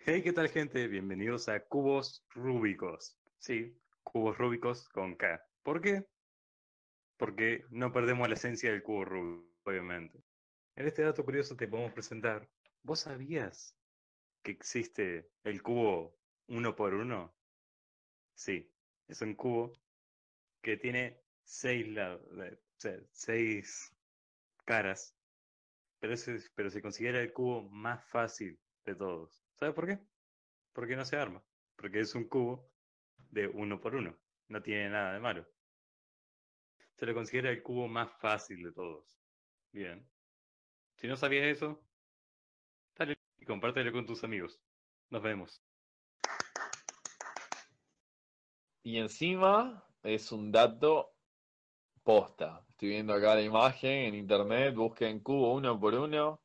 Hey, ¿qué tal, gente? Bienvenidos a Cubos Rúbicos. Sí, cubos rúbicos con K. ¿Por qué? Porque no perdemos la esencia del cubo rúbico, obviamente. En este dato curioso te podemos presentar. ¿Vos sabías que existe el cubo uno por uno? Sí, es un cubo que tiene seis lados, seis caras, pero, es- pero se considera el cubo más fácil de todos. ¿Sabes por qué? Porque no se arma, porque es un cubo de uno por uno, no tiene nada de malo. Se lo considera el cubo más fácil de todos. Bien. Si no sabías eso, dale y compártelo con tus amigos. Nos vemos. Y encima es un dato posta. Estoy viendo acá la imagen en internet, busquen cubo uno por uno.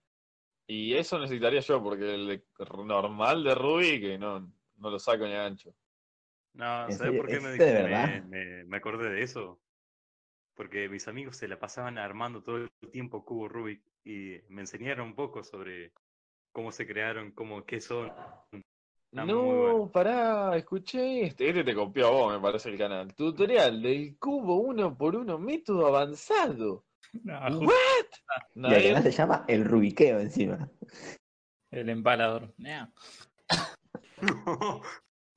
Y eso necesitaría yo, porque el normal de Ruby, que no, no lo saco ni a ancho. No, ¿En ¿sabes por qué me, ¿Es de me- me- me acordé de eso? Porque mis amigos se la pasaban armando todo el tiempo cubos Rubik y me enseñaron un poco sobre cómo se crearon, cómo, qué son. Está no, bueno. pará, escuché este. Este te copió a vos, me parece el canal. Tutorial del cubo uno por uno, método avanzado. No, ¿What? Y el canal se llama El Rubiqueo encima. el empalador.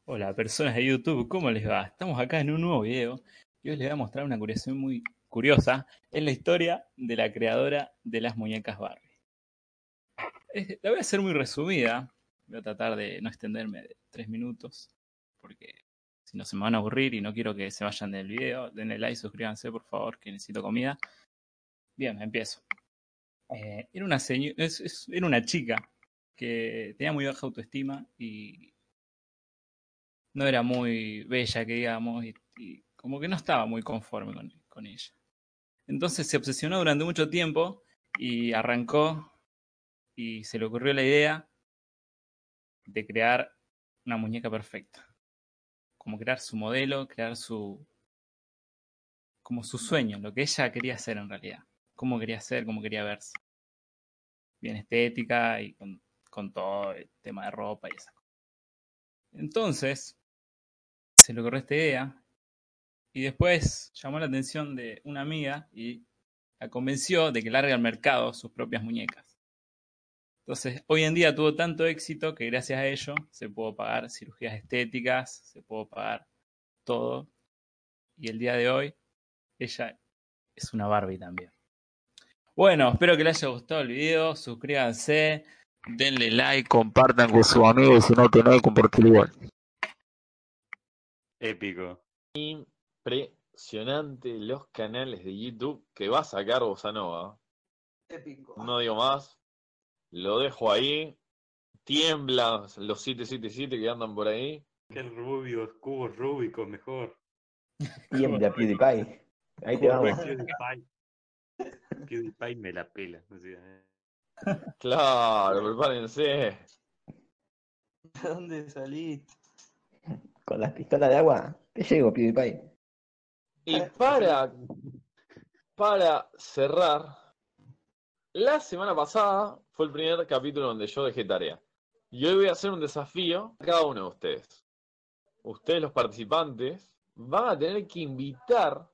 Hola, personas de YouTube, ¿cómo les va? Estamos acá en un nuevo video y hoy les voy a mostrar una curiosidad muy curiosa, es la historia de la creadora de las muñecas Barbie. La voy a hacer muy resumida, voy a tratar de no extenderme de tres minutos, porque si no se me van a aburrir y no quiero que se vayan del video. Denle like, suscríbanse por favor, que necesito comida. Bien, empiezo. Eh, era, una era una chica que tenía muy baja autoestima y no era muy bella, que digamos, y, y como que no estaba muy conforme con, con ella. Entonces se obsesionó durante mucho tiempo y arrancó y se le ocurrió la idea de crear una muñeca perfecta. Como crear su modelo, crear su. como su sueño, lo que ella quería hacer en realidad. Cómo quería ser, cómo quería verse. Bien estética y con, con todo el tema de ropa y esas cosas. Entonces, se le ocurrió esta idea y después llamó la atención de una amiga y la convenció de que largue al mercado sus propias muñecas. Entonces, hoy en día tuvo tanto éxito que gracias a ello se pudo pagar cirugías estéticas, se pudo pagar todo. Y el día de hoy, ella es una Barbie también. Bueno, espero que les haya gustado el video. Suscríbanse, denle like, compartan con sus amigos. Si no tenés, compartir igual. Épico. Impresionante los canales de YouTube que va a sacar Bosanova. Épico. No digo más. Lo dejo ahí. Tiembla los 777 que andan por ahí. Que el Rubio, cubo Rúbico mejor. Tiembla PewDiePie. Ahí te vamos. PewDiePie. PewDiePie me la pela. eh. Claro, prepárense. ¿De dónde saliste? Con las pistolas de agua, te llego, PewDiePie. Y para, para cerrar, la semana pasada fue el primer capítulo donde yo dejé tarea. Y hoy voy a hacer un desafío a cada uno de ustedes. Ustedes, los participantes, van a tener que invitar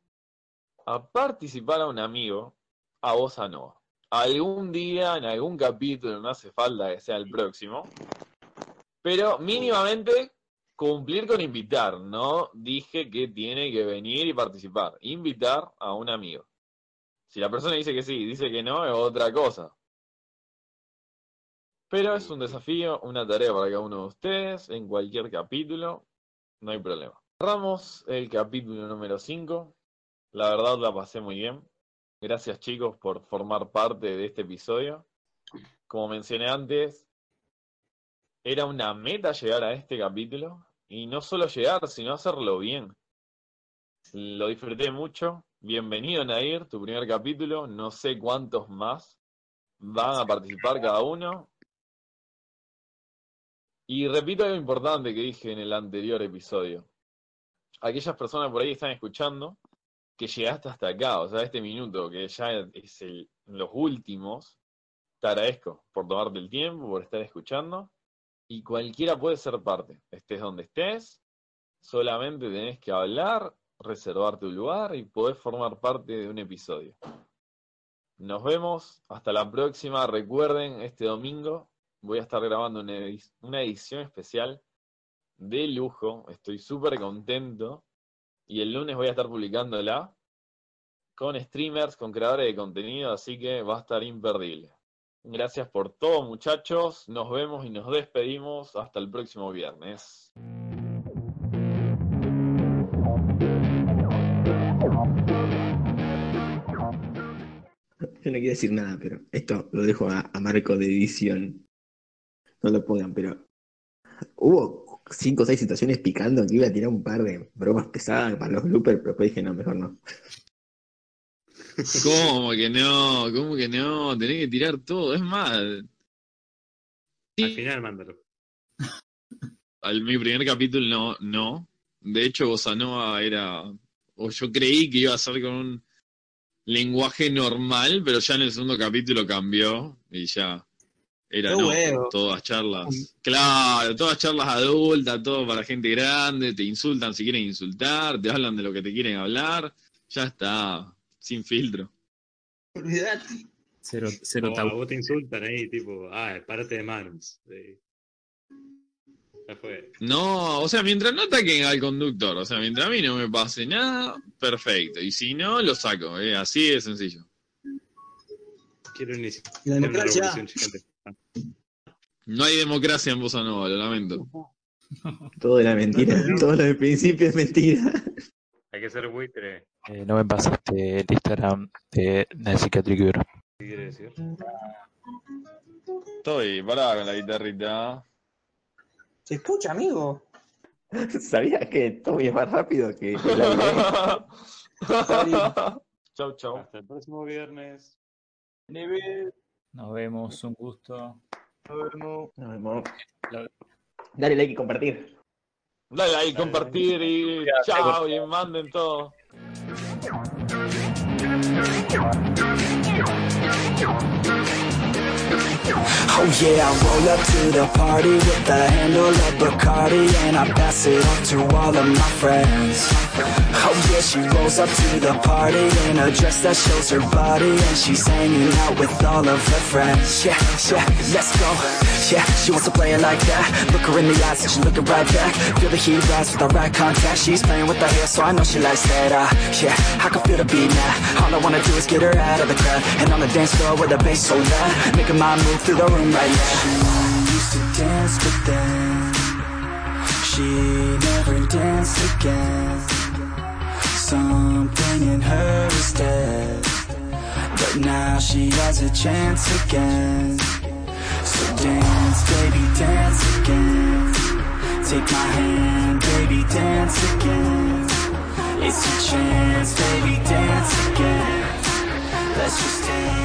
a participar a un amigo a Bossa Nova. Algún día, en algún capítulo, no hace falta que sea el próximo, pero mínimamente cumplir con invitar, no dije que tiene que venir y participar. Invitar a un amigo. Si la persona dice que sí, dice que no, es otra cosa. Pero es un desafío, una tarea para cada uno de ustedes, en cualquier capítulo, no hay problema. Cerramos el capítulo número 5. La verdad la pasé muy bien. Gracias chicos por formar parte de este episodio. Como mencioné antes, era una meta llegar a este capítulo y no solo llegar, sino hacerlo bien. Lo disfruté mucho. Bienvenido Nair, tu primer capítulo. No sé cuántos más van a participar cada uno. Y repito algo importante que dije en el anterior episodio. Aquellas personas por ahí están escuchando que llegaste hasta acá, o sea, este minuto, que ya es los últimos. Te agradezco por tomarte el tiempo, por estar escuchando y cualquiera puede ser parte. Estés donde estés, solamente tenés que hablar, reservar tu lugar y podés formar parte de un episodio. Nos vemos, hasta la próxima. Recuerden, este domingo voy a estar grabando una, edi- una edición especial de lujo. Estoy súper contento. Y el lunes voy a estar publicándola con streamers, con creadores de contenido, así que va a estar imperdible. Gracias por todo, muchachos. Nos vemos y nos despedimos hasta el próximo viernes. Yo no quiero decir nada, pero esto lo dejo a Marco de edición. No lo pongan, pero hubo cinco o seis situaciones picando que iba a tirar un par de bromas pesadas para los bloopers, pero después dije, no, mejor no. ¿Cómo que no? ¿Cómo que no? Tenés que tirar todo. Es más, Al final, mándalo. al mi primer capítulo no, no. De hecho, Bossa Nova era, o yo creí que iba a ser con un lenguaje normal, pero ya en el segundo capítulo cambió y ya era ¡Qué no, todas charlas. Claro, todas charlas adultas, todo para gente grande, te insultan si quieren insultar, te hablan de lo que te quieren hablar, ya está, sin filtro. Olvidate. Cero, cero O a tabú. vos te insultan ahí, tipo, ah, párate de manos. Eh, Ya fue. No, o sea, mientras no ataquen al conductor, o sea, mientras a mí no me pase nada, perfecto. Y si no, lo saco, ¿eh? así de sencillo. Quiero iniciar La una democracia. Ah, No hay democracia en Bossa Nova, lo lamento. Todo era mentira. Todo lo del principio es mentira. Hay que ser buitre. Eh, no me pasaste el Instagram de Psychiatric Cure. ¿Qué quiere decir? Estoy, pará con la guitarrita. ¿Se escucha, amigo? ¿Sabías que Tommy es más rápido que aire? chau, chau. Hasta el próximo viernes. Nos vemos, un gusto. Nos vemos. La- Dale like y compartir. Dale ahí, compartir y chao, y manden todo. Oh yeah, I roll up to the party with the handle of Bacardi And I pass it on to all of my friends. Oh yeah, she rolls up to the party in a dress that shows her body And she's hanging out with all of her friends. Yeah, yeah, let's go. Yeah, she wants to play it like that. Look her in the eyes and she's looking right back. Feel the heat rise with the right contact. She's playing with her hair so I know she likes that. Uh, Yeah, I can feel the beat now. All I wanna do is get her out of the crowd. And on the dance floor with the bass so loud. Making my move through the room right now. She used to dance but then She never danced again. Something in her is dead. But now she has a chance again. So dance, baby, dance again. Take my hand, baby, dance again. It's your chance, baby, dance again. Let's just dance,